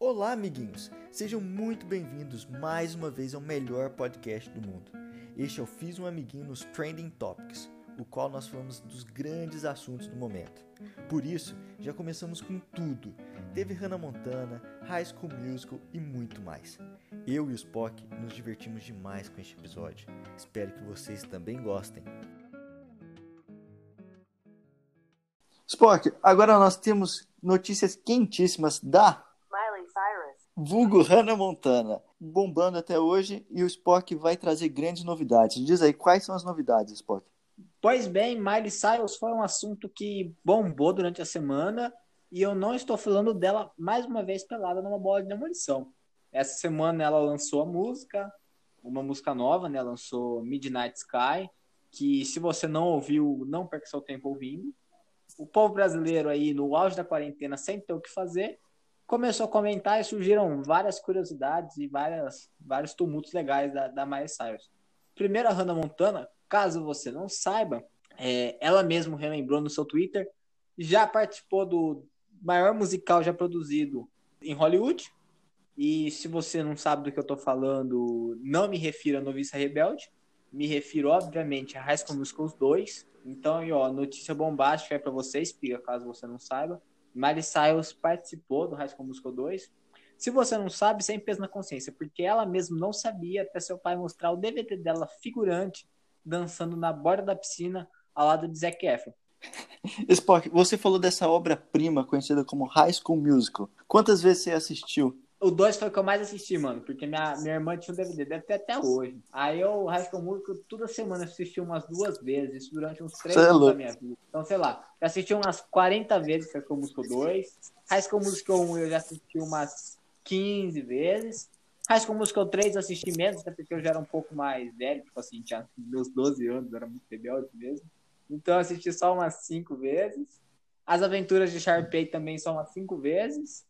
Olá, amiguinhos! Sejam muito bem-vindos mais uma vez ao melhor podcast do mundo. Este é o Fiz um Amiguinho nos Trending Topics, o qual nós falamos dos grandes assuntos do momento. Por isso, já começamos com tudo. Teve Hannah Montana, High School Musical e muito mais. Eu e o Spock nos divertimos demais com este episódio. Espero que vocês também gostem. Spock, agora nós temos notícias quentíssimas da vulgo Hannah Montana, bombando até hoje e o Spock vai trazer grandes novidades. Diz aí, quais são as novidades, Spock? Pois bem, Miley Cyrus foi um assunto que bombou durante a semana e eu não estou falando dela mais uma vez pelada numa bola de demolição. Essa semana ela lançou a música, uma música nova, né? Lançou Midnight Sky, que se você não ouviu, não perca seu tempo ouvindo. O povo brasileiro aí, no auge da quarentena, sem ter o que fazer, começou a comentar e surgiram várias curiosidades e várias, vários tumultos legais da, da Miley Cyrus. Primeiro, a Hannah Montana, caso você não saiba, é, ela mesma relembrou no seu Twitter, já participou do maior musical já produzido em Hollywood. E se você não sabe do que eu estou falando, não me refiro a Noviça Rebelde, me refiro, obviamente, a High School Musicals 2. Então, aí, ó, notícia bombástica é para vocês, pica, caso você não saiba. Miley Cyrus participou do High School Musical 2. Se você não sabe, sem peso na consciência, porque ela mesmo não sabia até seu pai mostrar o DVD dela figurante dançando na borda da piscina ao lado de Zac Efron. Spock, você falou dessa obra-prima conhecida como High School Musical. Quantas vezes você assistiu? O 2 foi o que eu mais assisti, mano, porque minha, minha irmã tinha um DVD, deve ter até hoje. Aí eu, High School Musical, toda semana assisti umas duas vezes, isso durante uns três é anos da minha vida. Então, sei lá, já assisti umas 40 vezes High School Musical 2. High School Musical 1 eu já assisti umas 15 vezes. High School Musical 3 eu assisti menos, até porque eu já era um pouco mais velho, tipo assim, tinha meus 12 anos, era muito rebelde mesmo. Então eu assisti só umas 5 vezes. As Aventuras de Sharpay também só umas 5 vezes.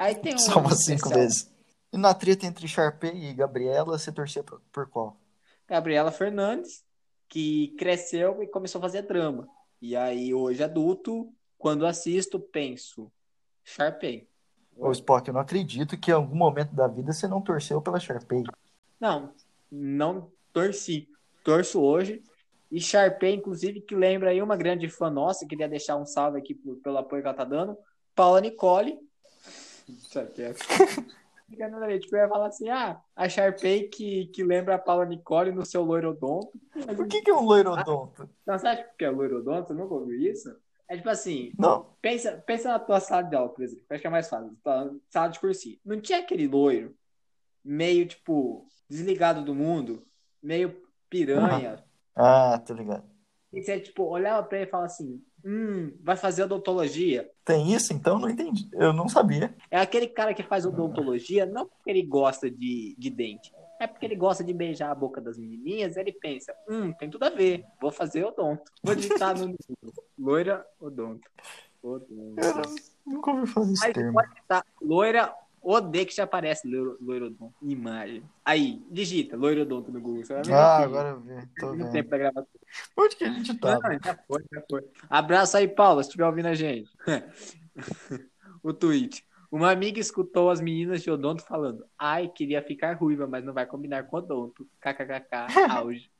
Aí tem um. Só umas cinco vezes. E na treta entre Sharpay e Gabriela, você torcia por, por qual? Gabriela Fernandes, que cresceu e começou a fazer drama. E aí, hoje adulto, quando assisto, penso, Sharpay. Ô, Spock, eu não acredito que em algum momento da vida você não torceu pela Sharpay. Não, não torci. Torço hoje. E Sharpay, inclusive, que lembra aí uma grande fã nossa, queria deixar um salve aqui pelo apoio que ela tá dando. Paula Nicole, Deixa quieto. tipo, eu ia falar assim, ah, a Sharpay que, que lembra a Paula Nicole no seu loirodonto. Por que, que é um loirodonto? Então, você acha que é loirodonto? Você nunca ouviu isso? É tipo assim, não. Pensa, pensa na tua sala de aula, por exemplo, acho que é mais fácil, sala de cursinho. Não tinha aquele loiro meio, tipo, desligado do mundo, meio piranha. Ah, tô ligado. E você, tipo, olhava pra ele e falava assim, Hum, vai fazer odontologia. Tem isso? Então não entendi. Eu não sabia. É aquele cara que faz odontologia não porque ele gosta de, de dente. É porque ele gosta de beijar a boca das menininhas. Ele pensa, hum, tem tudo a ver. Vou fazer odonto. Vou digitar no loira odonto. odonto. Eu nunca ouvi fazer esse termo. Pode digitar loira Odeio que já aparece loirodonto. Imagem. Aí, digita loirodonto no Google. ah, agora eu vi. Tô vendo. tempo pra gravar. Onde que a gente tá? já foi, já foi. Abraço aí, Paulo, se estiver ouvindo a gente. o tweet. Uma amiga escutou as meninas de odonto falando: Ai, queria ficar ruiva, mas não vai combinar com odonto. KKKK, auge.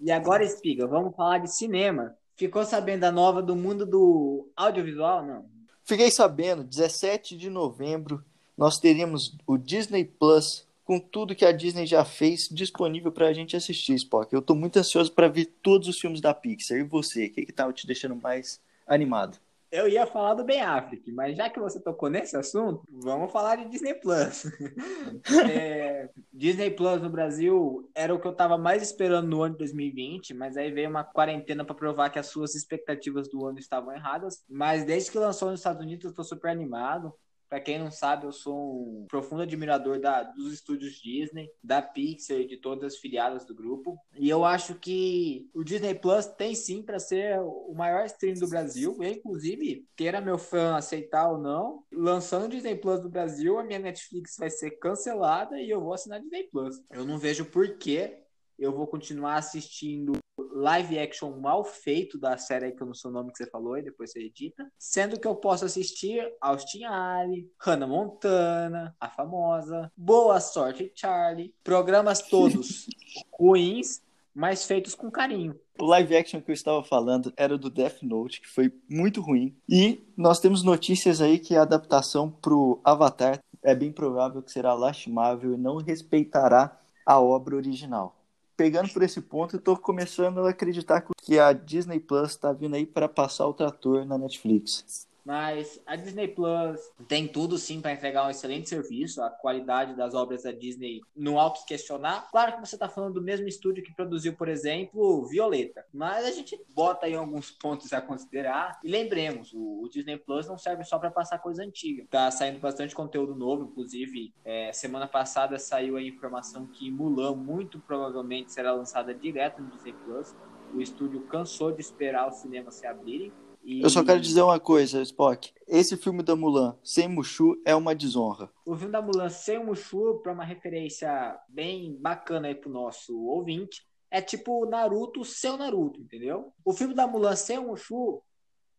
e agora, Espiga, vamos falar de cinema. Ficou sabendo da nova do mundo do audiovisual, não? Fiquei sabendo, 17 de novembro nós teremos o Disney Plus com tudo que a Disney já fez disponível para a gente assistir, Spock. Eu estou muito ansioso para ver todos os filmes da Pixar. E você, o que que tá te deixando mais animado? Eu ia falar do Ben Affleck, mas já que você tocou nesse assunto, vamos falar de Disney Plus. é, Disney Plus no Brasil era o que eu estava mais esperando no ano de 2020, mas aí veio uma quarentena para provar que as suas expectativas do ano estavam erradas. Mas desde que lançou nos Estados Unidos, eu estou super animado. Para quem não sabe, eu sou um profundo admirador da, dos estúdios Disney, da Pixar e de todas as filiadas do grupo. E eu acho que o Disney Plus tem sim para ser o maior stream do Brasil. E, inclusive, queira meu fã aceitar ou não, lançando o Disney Plus do Brasil, a minha Netflix vai ser cancelada e eu vou assinar Disney Plus. Eu não vejo por que eu vou continuar assistindo live action mal feito da série que eu não sei o nome que você falou e depois você edita. Sendo que eu posso assistir Austin Alley, Hannah Montana, a famosa, Boa Sorte Charlie, programas todos ruins, mas feitos com carinho. O live action que eu estava falando era do Death Note, que foi muito ruim. E nós temos notícias aí que a adaptação pro Avatar é bem provável que será lastimável e não respeitará a obra original. Pegando por esse ponto, eu estou começando a acreditar que a Disney Plus está vindo aí para passar o trator na Netflix. Mas a Disney Plus tem tudo sim para entregar um excelente serviço. A qualidade das obras da Disney não auto questionar. Claro que você está falando do mesmo estúdio que produziu, por exemplo, Violeta. Mas a gente bota aí alguns pontos a considerar. E lembremos, o, o Disney Plus não serve só para passar coisa antiga. Tá saindo bastante conteúdo novo. Inclusive, é, semana passada saiu a informação que Mulan muito provavelmente será lançada direto no Disney Plus. O estúdio cansou de esperar os cinemas se abrirem e... Eu só quero dizer uma coisa, Spock. Esse filme da Mulan sem Mushu é uma desonra. O filme da Mulan sem Mushu, para uma referência bem bacana aí pro nosso ouvinte, é tipo Naruto sem Naruto, entendeu? O filme da Mulan sem Mushu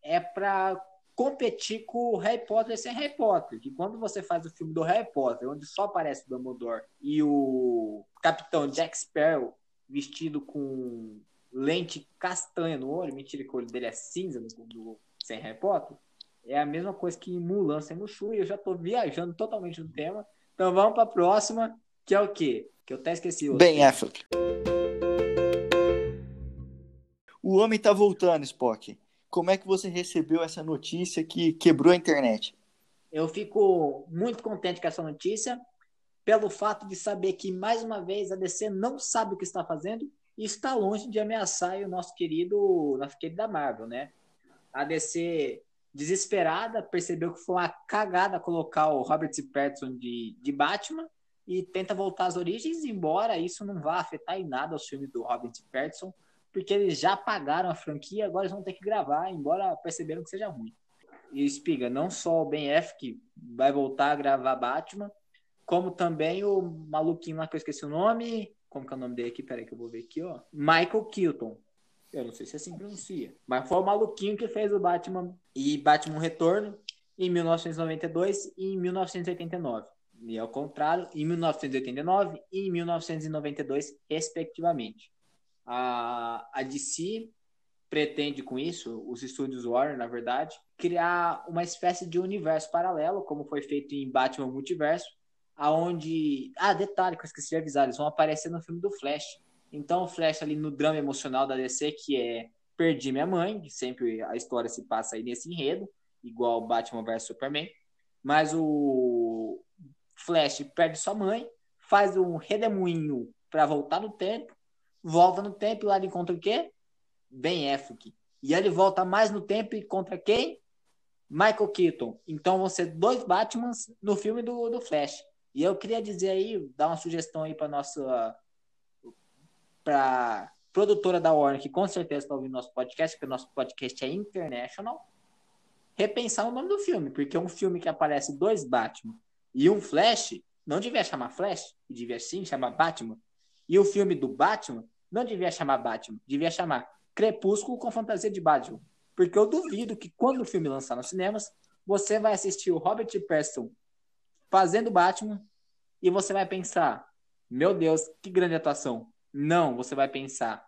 é pra competir com o Harry Potter sem Harry Potter. Que quando você faz o filme do Harry Potter, onde só aparece o Dumbledore e o Capitão Jack Sparrow vestido com lente castanha no olho, mentira que o olho dele é cinza no, no, sem Harry Potter, é a mesma coisa que Mulan sem Mushu, e eu já tô viajando totalmente no tema. Então vamos para a próxima, que é o quê? Que eu até esqueci. Outro. Ben Affleck. O homem tá voltando, Spock. Como é que você recebeu essa notícia que quebrou a internet? Eu fico muito contente com essa notícia, pelo fato de saber que, mais uma vez, a DC não sabe o que está fazendo e está longe de ameaçar o nosso querido, nosso querido Marvel, né? A DC desesperada percebeu que foi uma cagada colocar o Robert Pattinson de, de Batman e tenta voltar às origens, embora isso não vá afetar em nada os filmes do Robert Pattinson, porque eles já pagaram a franquia, agora eles vão ter que gravar, embora perceberam que seja ruim. E Espiga, não só o Ben que vai voltar a gravar Batman, como também o maluquinho lá que eu esqueci o nome, como que é o nome dele aqui? Peraí que eu vou ver aqui, ó. Michael Keaton. Eu não sei se assim pronuncia. Mas foi o maluquinho que fez o Batman e Batman Retorno em 1992 e em 1989. E ao contrário, em 1989 e em 1992, respectivamente. A, a DC pretende com isso, os estúdios Warner, na verdade, criar uma espécie de universo paralelo, como foi feito em Batman Multiverso, aonde ah detalhe que eu esqueci de avisar eles vão aparecer no filme do Flash. Então o Flash ali no drama emocional da DC que é perdi minha mãe sempre a história se passa aí nesse enredo igual Batman vs Superman. Mas o Flash perde sua mãe faz um redemoinho para voltar no tempo volta no tempo e lá ele encontra o quê? Ben Affleck. E ele volta mais no tempo e contra quem? Michael Keaton. Então vão ser dois Batmans no filme do, do Flash e eu queria dizer aí, dar uma sugestão aí para nossa para produtora da Warner, que com certeza está ouvindo nosso podcast, porque o nosso podcast é international, repensar o nome do filme, porque um filme que aparece dois Batman e um Flash, não devia chamar Flash, devia sim chamar Batman. E o filme do Batman não devia chamar Batman, devia chamar Crepúsculo com fantasia de Batman. Porque eu duvido que quando o filme lançar nos cinemas, você vai assistir o Robert Pattinson fazendo Batman e você vai pensar: meu Deus, que grande atuação. Não, você vai pensar: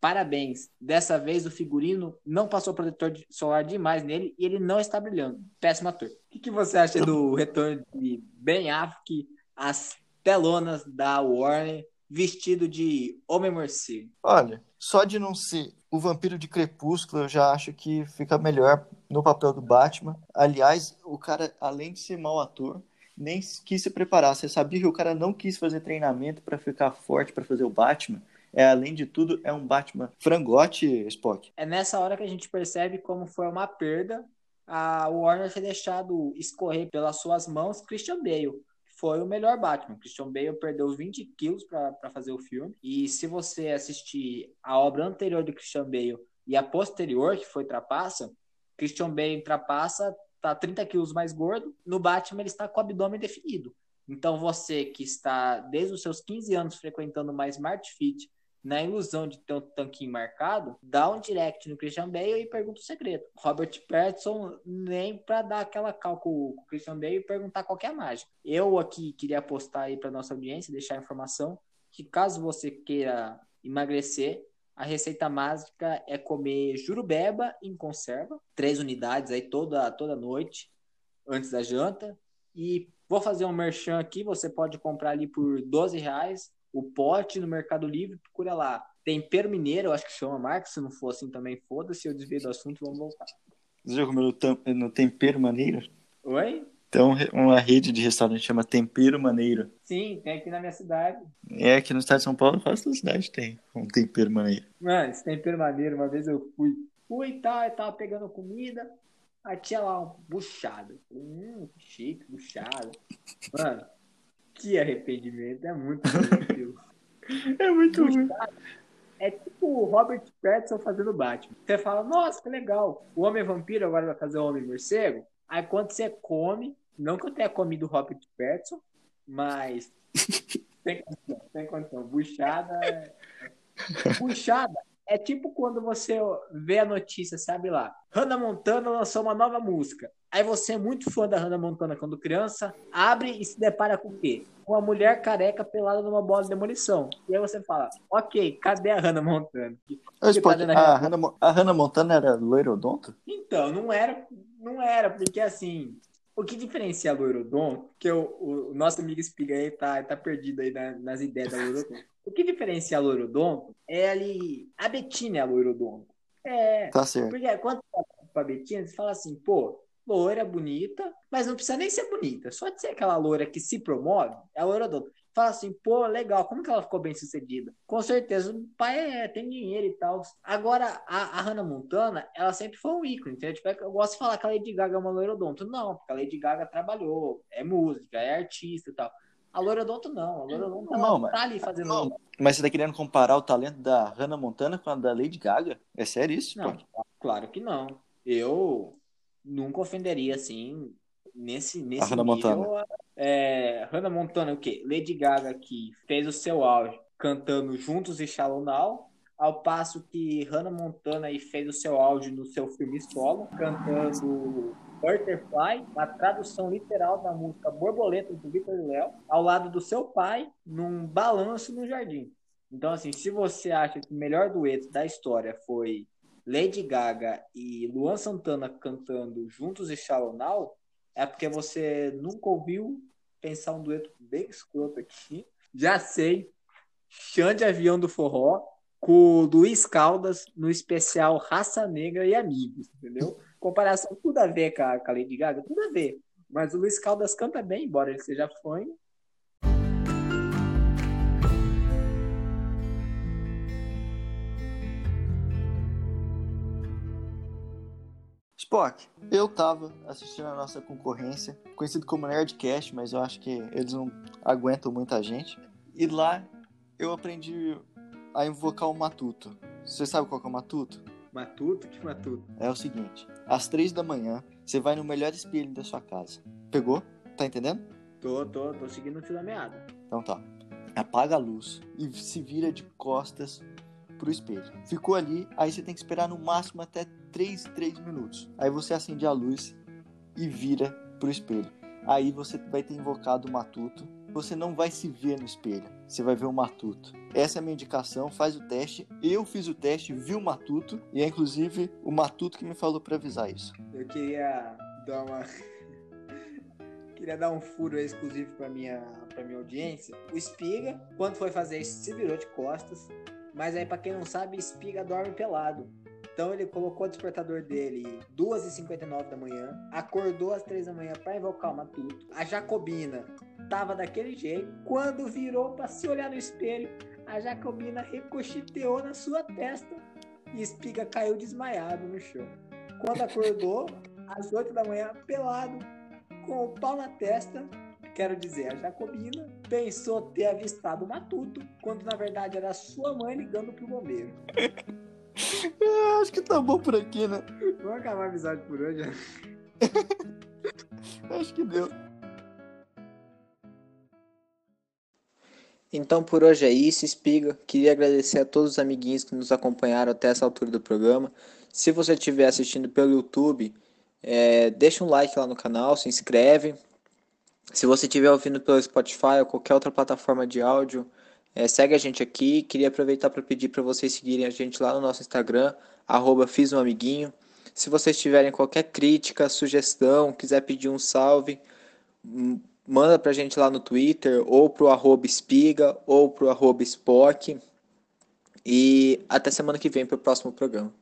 parabéns, dessa vez o figurino não passou protetor solar demais nele e ele não está brilhando. Péssimo ator. O que, que você acha do retorno de Ben Affleck às telonas da Warner vestido de Homem Morcego? Olha, só de não ser o vampiro de Crepúsculo, eu já acho que fica melhor no papel do Batman. Aliás, o cara, além de ser mau ator, nem quis se preparar. Você sabia que o cara não quis fazer treinamento para ficar forte para fazer o Batman? É, além de tudo, é um Batman frangote, Spock. É nessa hora que a gente percebe como foi uma perda a Warner ter deixado escorrer pelas suas mãos Christian Bale. Foi o melhor Batman. Christian Bale perdeu 20 quilos para fazer o filme. E se você assistir a obra anterior de Christian Bale e a posterior, que foi Trapaça, Christian Bale Trapaça tá 30 quilos mais gordo, no Batman ele está com o abdômen definido. Então você que está desde os seus 15 anos frequentando uma Smart Fit na ilusão de ter um tanquinho marcado, dá um direct no Christian Bale e pergunta o segredo. Robert Pattinson nem para dar aquela cal com o Christian Bale e perguntar qual é a mágica. Eu aqui queria apostar aí para nossa audiência, deixar a informação que caso você queira emagrecer, a receita mágica é comer jurubeba em conserva, três unidades aí toda, toda noite, antes da janta. E vou fazer um merchan aqui, você pode comprar ali por 12 reais o pote no Mercado Livre, procura lá. Tempero mineiro, eu acho que chama a marca, se não for assim também, foda-se, eu desvio do assunto, vamos voltar. Você já comeu no Tempero Maneiro? Oi? Então, uma rede de restaurante chama Tempero Maneiro. Sim, tem aqui na minha cidade. É, aqui no estado de São Paulo, quase toda cidade tem um tempero maneiro. Mano, esse tempero maneiro, uma vez eu fui. Fui e tal, eu tava pegando comida, aí tinha lá um buchado. Hum, chique, buchado. Mano, que arrependimento, é muito ruim É muito ruim. É tipo o Robert Pattinson fazendo Batman. Você fala, nossa, que legal. O Homem Vampiro agora vai fazer o Homem Morcego. Aí quando você come, não que eu tenha comido Robert Pattinson, mas tem condição, tem condição. Buchada é... Buchada é tipo quando você vê a notícia, sabe lá. Hannah Montana lançou uma nova música. Aí você é muito fã da Hannah Montana quando criança, abre e se depara com o quê? Com uma mulher careca pelada numa bola de demolição. E aí você fala, ok, cadê a Hannah Montana? Pode, tá a, Hannah, a Hannah Montana era loirodonto? Então, não era, não era, porque assim, o que diferencia a loirodonto, que o, o, nosso amigo Espiga aí tá, tá perdido aí na, nas ideias da loirodonto. O que diferencia a loirodonto é ali, a Betina é a loirodonto. É, tá certo. Porque quando você fala pra Betina, você fala assim, pô, loira, bonita, mas não precisa nem ser bonita, só de ser aquela loira que se promove, é a loira do Fala assim, pô, legal, como que ela ficou bem sucedida? Com certeza, o pai é, tem dinheiro e tal. Agora, a, a Hannah Montana, ela sempre foi um ícone, entendeu? Tipo, é eu gosto de falar que a Lady Gaga é uma loira odonto. Não, porque a Lady Gaga trabalhou, é música, é artista e tal. A loira odonto não, a loira odonto não, mas, tá ali fazendo... Não, mas você tá querendo comparar o talento da Hannah Montana com a da Lady Gaga? É sério isso? Não, pô? claro que não. Eu nunca ofenderia assim nesse nesse a Hannah nível. Montana. É, Hannah Montana o quê? Lady Gaga que fez o seu auge cantando Juntos e Shallow Now, ao passo que Hannah Montana aí fez o seu auge no seu filme solo, cantando Butterfly, a tradução literal da música Borboleta do Vitor Léo, ao lado do seu pai, num balanço no jardim. Então, assim, se você acha que o melhor dueto da história foi Lady Gaga e Luan Santana cantando Juntos e Shallow Now, é porque você nunca ouviu pensar um dueto bem escroto aqui. Já sei, Chão de Avião do Forró com Luiz Caldas no especial Raça Negra e Amigos, entendeu? Comparação, tudo a ver com a, com a Lady Gaga, tudo a ver. Mas o Luiz Caldas canta bem, embora ele seja fã, Spock, eu tava assistindo a nossa concorrência, conhecido como Nerdcast, mas eu acho que eles não aguentam muita gente. E lá eu aprendi a invocar o Matuto. Você sabe qual é o Matuto? Matuto? Que Matuto? É o seguinte: às três da manhã, você vai no melhor espelho da sua casa. Pegou? Tá entendendo? Tô, tô, tô seguindo o fio da meada. Então tá. Apaga a luz e se vira de costas pro espelho. Ficou ali, aí você tem que esperar no máximo até 3, 3 minutos. Aí você acende a luz e vira pro espelho. Aí você vai ter invocado o matuto. Você não vai se ver no espelho, você vai ver o matuto. Essa é a minha indicação, faz o teste. Eu fiz o teste, vi o matuto e é inclusive o matuto que me falou para avisar isso. Eu queria dar uma queria dar um furo exclusivo para minha para minha audiência. O Espiga, quando foi fazer isso, se virou de costas. Mas aí, para quem não sabe, Espiga dorme pelado. Então ele colocou o despertador dele 2h59 da manhã, acordou às 3 da manhã para invocar o Matuto. A Jacobina tava daquele jeito. Quando virou para se olhar no espelho, a Jacobina recochiteou na sua testa e Espiga caiu desmaiado no chão. Quando acordou, às 8 da manhã, pelado, com o pau na testa, quero dizer, a Jacobina pensou ter avistado o Matuto, quando na verdade era sua mãe ligando pro bombeiro. É, acho que tá bom por aqui, né? Vamos acabar a amizade por hoje. Né? acho que deu. Então por hoje é isso, Espiga. Queria agradecer a todos os amiguinhos que nos acompanharam até essa altura do programa. Se você estiver assistindo pelo YouTube, é, deixa um like lá no canal, se inscreve. Se você estiver ouvindo pelo Spotify ou qualquer outra plataforma de áudio, é, segue a gente aqui. Queria aproveitar para pedir para vocês seguirem a gente lá no nosso Instagram, arroba Fiz um Amiguinho. Se vocês tiverem qualquer crítica, sugestão, quiser pedir um salve, manda pra gente lá no Twitter, ou pro arroba espiga, ou pro arroba spock. E até semana que vem pro próximo programa.